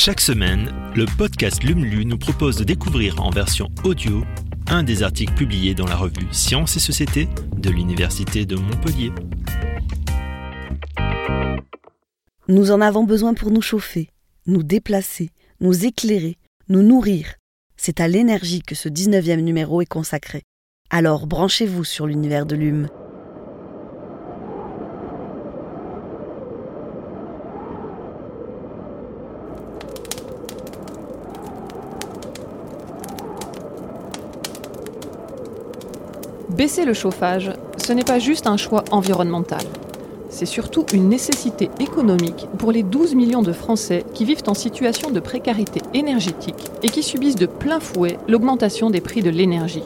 Chaque semaine, le podcast LUMLU nous propose de découvrir en version audio un des articles publiés dans la revue Sciences et Société de l'Université de Montpellier. Nous en avons besoin pour nous chauffer, nous déplacer, nous éclairer, nous nourrir. C'est à l'énergie que ce 19e numéro est consacré. Alors branchez-vous sur l'univers de l'UM. Baisser le chauffage, ce n'est pas juste un choix environnemental. C'est surtout une nécessité économique pour les 12 millions de Français qui vivent en situation de précarité énergétique et qui subissent de plein fouet l'augmentation des prix de l'énergie.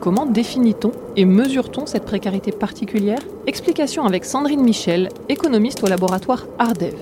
Comment définit-on et mesure-t-on cette précarité particulière? Explication avec Sandrine Michel, économiste au laboratoire Ardev.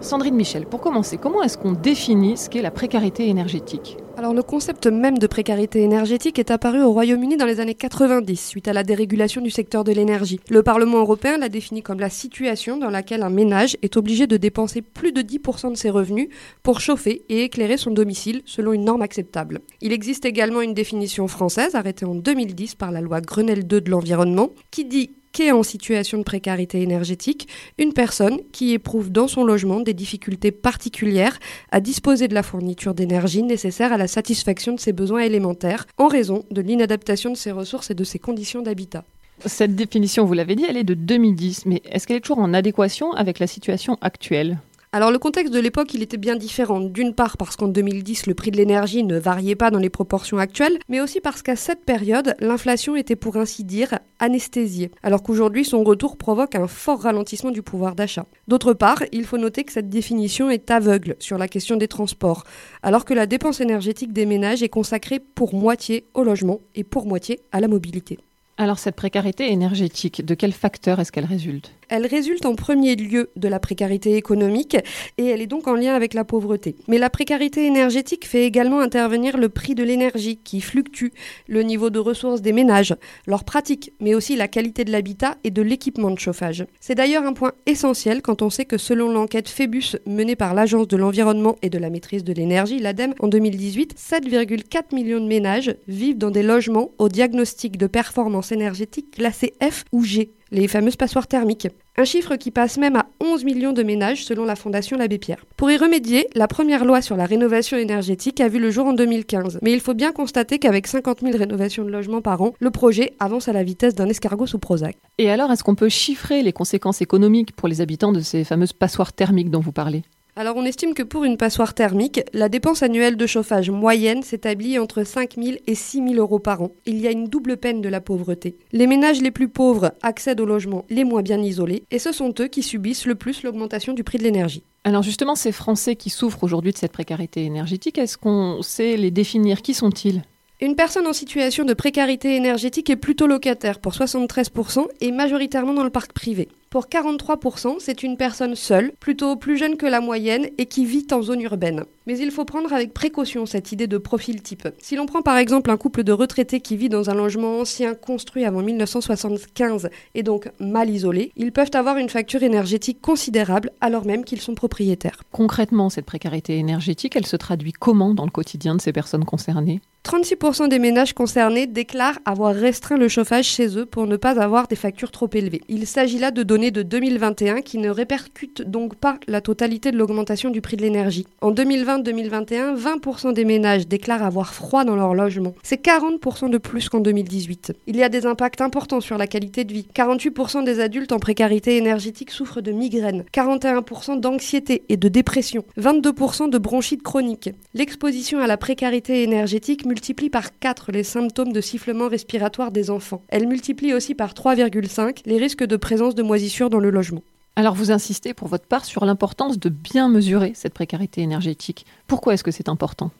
Sandrine Michel, pour commencer, comment est-ce qu'on définit ce qu'est la précarité énergétique? Alors le concept même de précarité énergétique est apparu au Royaume-Uni dans les années 90 suite à la dérégulation du secteur de l'énergie. Le Parlement européen l'a défini comme la situation dans laquelle un ménage est obligé de dépenser plus de 10% de ses revenus pour chauffer et éclairer son domicile selon une norme acceptable. Il existe également une définition française arrêtée en 2010 par la loi Grenelle II de l'environnement qui dit qu'est en situation de précarité énergétique une personne qui éprouve dans son logement des difficultés particulières à disposer de la fourniture d'énergie nécessaire à la satisfaction de ses besoins élémentaires en raison de l'inadaptation de ses ressources et de ses conditions d'habitat. Cette définition, vous l'avez dit, elle est de 2010, mais est-ce qu'elle est toujours en adéquation avec la situation actuelle? Alors le contexte de l'époque, il était bien différent. D'une part parce qu'en 2010, le prix de l'énergie ne variait pas dans les proportions actuelles, mais aussi parce qu'à cette période, l'inflation était pour ainsi dire anesthésiée, alors qu'aujourd'hui, son retour provoque un fort ralentissement du pouvoir d'achat. D'autre part, il faut noter que cette définition est aveugle sur la question des transports, alors que la dépense énergétique des ménages est consacrée pour moitié au logement et pour moitié à la mobilité. Alors cette précarité énergétique, de quel facteur est-ce qu'elle résulte? Elle résulte en premier lieu de la précarité économique et elle est donc en lien avec la pauvreté. Mais la précarité énergétique fait également intervenir le prix de l'énergie qui fluctue, le niveau de ressources des ménages, leurs pratiques, mais aussi la qualité de l'habitat et de l'équipement de chauffage. C'est d'ailleurs un point essentiel quand on sait que selon l'enquête Phébus menée par l'Agence de l'environnement et de la maîtrise de l'énergie, l'ADEME, en 2018, 7,4 millions de ménages vivent dans des logements au diagnostic de performance énergétique classé F ou G les fameuses passoires thermiques. Un chiffre qui passe même à 11 millions de ménages selon la Fondation L'Abbé Pierre. Pour y remédier, la première loi sur la rénovation énergétique a vu le jour en 2015. Mais il faut bien constater qu'avec 50 000 rénovations de logements par an, le projet avance à la vitesse d'un escargot sous Prozac. Et alors, est-ce qu'on peut chiffrer les conséquences économiques pour les habitants de ces fameuses passoires thermiques dont vous parlez? Alors on estime que pour une passoire thermique, la dépense annuelle de chauffage moyenne s'établit entre 5 000 et 6 000 euros par an. Il y a une double peine de la pauvreté. Les ménages les plus pauvres accèdent aux logements les moins bien isolés et ce sont eux qui subissent le plus l'augmentation du prix de l'énergie. Alors justement, ces Français qui souffrent aujourd'hui de cette précarité énergétique, est-ce qu'on sait les définir? Qui sont-ils? Une personne en situation de précarité énergétique est plutôt locataire pour 73% et majoritairement dans le parc privé. Pour 43%, c'est une personne seule, plutôt plus jeune que la moyenne et qui vit en zone urbaine. Mais il faut prendre avec précaution cette idée de profil type. Si l'on prend par exemple un couple de retraités qui vit dans un logement ancien construit avant 1975 et donc mal isolé, ils peuvent avoir une facture énergétique considérable alors même qu'ils sont propriétaires. Concrètement, cette précarité énergétique, elle se traduit comment dans le quotidien de ces personnes concernées? 36% des ménages concernés déclarent avoir restreint le chauffage chez eux pour ne pas avoir des factures trop élevées. Il s'agit là de données de 2021 qui ne répercutent donc pas la totalité de l'augmentation du prix de l'énergie. En 2020-2021, 20% des ménages déclarent avoir froid dans leur logement. C'est 40% de plus qu'en 2018. Il y a des impacts importants sur la qualité de vie. 48% des adultes en précarité énergétique souffrent de migraines, 41% d'anxiété et de dépression, 22% de bronchite chronique. L'exposition à la précarité énergétique multiplie par 4 les symptômes de sifflement respiratoire des enfants. Elle multiplie aussi par 3,5 les risques de présence de moisissures dans le logement. Alors vous insistez pour votre part sur l'importance de bien mesurer cette précarité énergétique. Pourquoi est-ce que c'est important?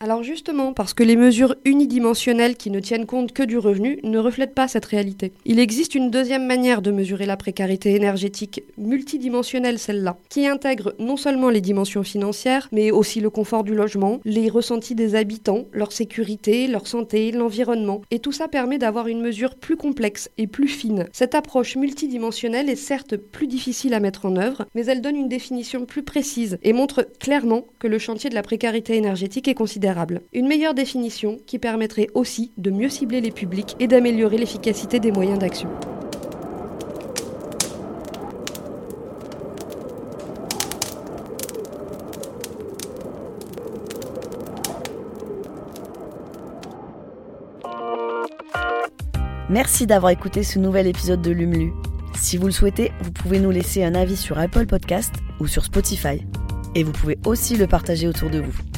Alors justement, parce que les mesures unidimensionnelles qui ne tiennent compte que du revenu ne reflètent pas cette réalité. Il existe une deuxième manière de mesurer la précarité énergétique, multidimensionnelle celle-là, qui intègre non seulement les dimensions financières, mais aussi le confort du logement, les ressentis des habitants, leur sécurité, leur santé, l'environnement. Et tout ça permet d'avoir une mesure plus complexe et plus fine. Cette approche multidimensionnelle est certes plus difficile à mettre en œuvre, mais elle donne une définition plus précise et montre clairement que le chantier de la précarité énergétique est considéré une meilleure définition qui permettrait aussi de mieux cibler les publics et d'améliorer l'efficacité des moyens d'action. Merci d'avoir écouté ce nouvel épisode de Lumlu. Si vous le souhaitez, vous pouvez nous laisser un avis sur Apple Podcast ou sur Spotify. Et vous pouvez aussi le partager autour de vous.